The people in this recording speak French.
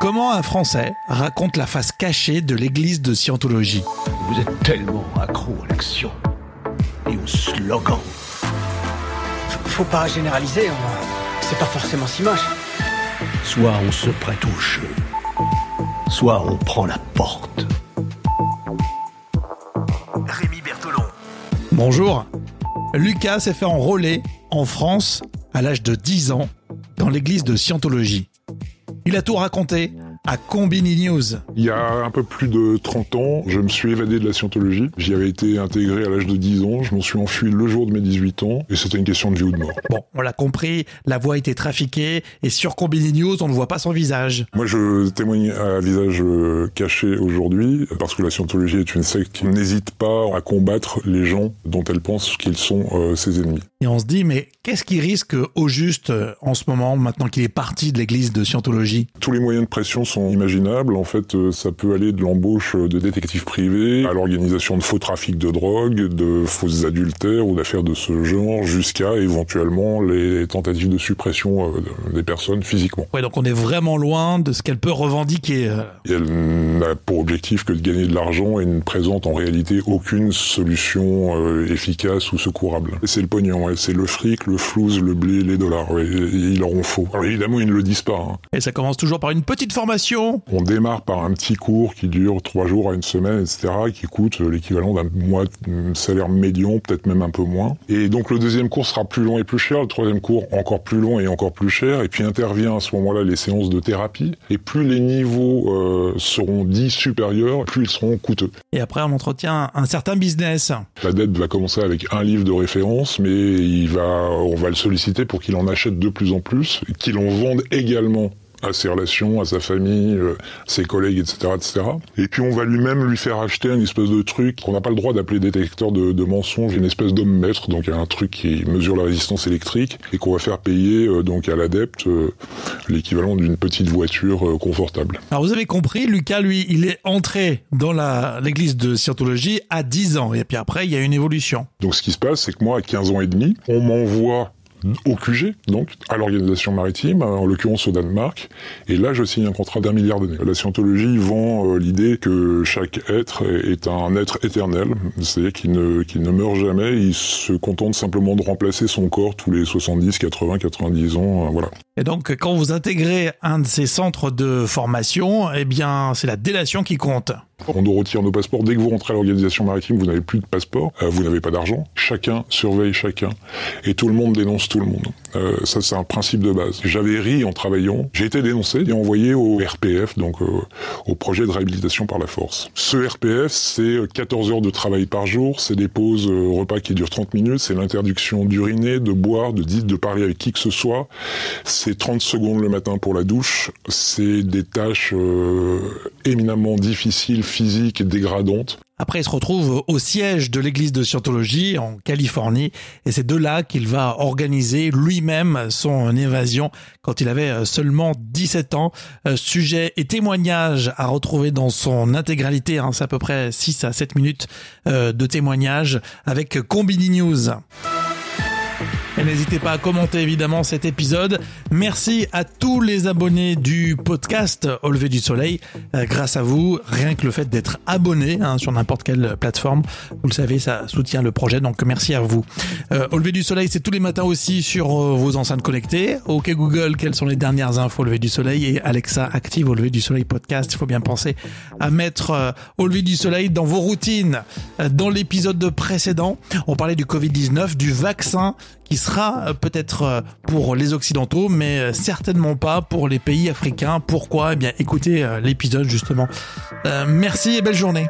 Comment un Français raconte la face cachée de l'église de Scientologie Vous êtes tellement accro à l'action et au slogan. Faut pas généraliser, on- c'est pas forcément si moche. Soit on se prête au jeu, soit on prend la porte. Rémi Bertolon. Bonjour. Lucas s'est fait enrôler en France à l'âge de 10 ans dans l'église de Scientologie. Il a tout raconté à Combini News. Il y a un peu plus de 30 ans, je me suis évadé de la scientologie. J'y avais été intégré à l'âge de 10 ans. Je m'en suis enfui le jour de mes 18 ans. Et c'était une question de vie ou de mort. Bon, on l'a compris, la voix a été trafiquée et sur Combini News, on ne voit pas son visage. Moi, je témoigne à visage euh, caché aujourd'hui parce que la scientologie est une secte qui n'hésite pas à combattre les gens dont elle pense qu'ils sont euh, ses ennemis. Et on se dit, mais qu'est-ce qu'il risque au juste euh, en ce moment, maintenant qu'il est parti de l'église de Scientologie? Tous les moyens de pression sont imaginables. En fait, euh, ça peut aller de l'embauche de détectives privés à l'organisation de faux trafics de drogue, de fausses adultères ou d'affaires de ce genre, jusqu'à éventuellement les tentatives de suppression euh, des personnes physiquement. Ouais, donc on est vraiment loin de ce qu'elle peut revendiquer. euh. Et elle n'a pour objectif que de gagner de l'argent et ne présente en réalité aucune solution efficace ou secourable. C'est le pognon, ouais. c'est le fric, le flouze, le blé, les dollars. ouais. Et ils leur ont faux. Alors évidemment, ils ne le disent pas. hein. Et ça commence toujours par une petite formation. On démarre par un petit cours qui dure trois jours à une semaine, etc., qui coûte l'équivalent d'un mois de salaire médian, peut-être même un peu moins. Et donc le deuxième cours sera plus long et plus cher, le troisième cours encore plus long et encore plus cher, et puis intervient à ce moment-là les séances de thérapie. Et plus les niveaux euh, seront dits supérieurs, plus ils seront coûteux. Et après, on entretient un certain business. La dette va commencer avec un livre de référence, mais il va, on va le solliciter pour qu'il en achète de plus en plus, qu'il en vende également à ses relations, à sa famille, euh, ses collègues, etc., etc. Et puis on va lui-même lui faire acheter une espèce de truc qu'on n'a pas le droit d'appeler détecteur de, de mensonges, une espèce d'homme maître, donc un truc qui mesure la résistance électrique et qu'on va faire payer euh, donc à l'adepte euh, l'équivalent d'une petite voiture confortable. Alors vous avez compris, Lucas, lui, il est entré dans l'église de Scientologie à 10 ans. Et puis après, il y a une évolution. Donc ce qui se passe, c'est que moi, à 15 ans et demi, on m'envoie au QG, donc à l'organisation maritime, en l'occurrence au Danemark, et là je signe un contrat d'un milliard d'années. La scientologie vend euh, l'idée que chaque être est un être éternel, c'est-à-dire qu'il ne, ne meurt jamais, il se contente simplement de remplacer son corps tous les 70, 80, 90 ans, euh, voilà. Et donc, quand vous intégrez un de ces centres de formation, eh bien, c'est la délation qui compte. On nous retire nos passeports. Dès que vous rentrez à l'organisation maritime, vous n'avez plus de passeport, euh, vous n'avez pas d'argent. Chacun surveille chacun. Et tout le monde dénonce tout le monde. Euh, ça, c'est un principe de base. J'avais ri en travaillant. J'ai été dénoncé et envoyé au RPF, donc euh, au projet de réhabilitation par la force. Ce RPF, c'est 14 heures de travail par jour, c'est des pauses repas qui durent 30 minutes, c'est l'interdiction d'uriner, de boire, de dire, de parler avec qui que ce soit. C'est 30 secondes le matin pour la douche. C'est des tâches éminemment difficiles, physiques et dégradantes. Après, il se retrouve au siège de l'église de Scientologie en Californie. Et c'est de là qu'il va organiser lui-même son évasion quand il avait seulement 17 ans. Euh, Sujet et témoignages à retrouver dans son intégralité. hein. C'est à peu près 6 à 7 minutes euh, de témoignages avec Combini News. N'hésitez pas à commenter évidemment cet épisode. Merci à tous les abonnés du podcast Au lever du soleil. Euh, grâce à vous, rien que le fait d'être abonné hein, sur n'importe quelle plateforme, vous le savez, ça soutient le projet. Donc merci à vous. Euh, Au lever du soleil, c'est tous les matins aussi sur euh, vos enceintes connectées. Ok Google, quelles sont les dernières infos au lever du soleil? Et Alexa active au lever du soleil podcast. Il faut bien penser à mettre euh, au lever du soleil dans vos routines. Dans l'épisode précédent, on parlait du Covid-19, du vaccin qui sera euh, peut-être euh, pour les Occidentaux, mais euh, certainement pas pour les pays africains. Pourquoi? Eh bien, écoutez l'épisode justement. Euh, merci et belle journée.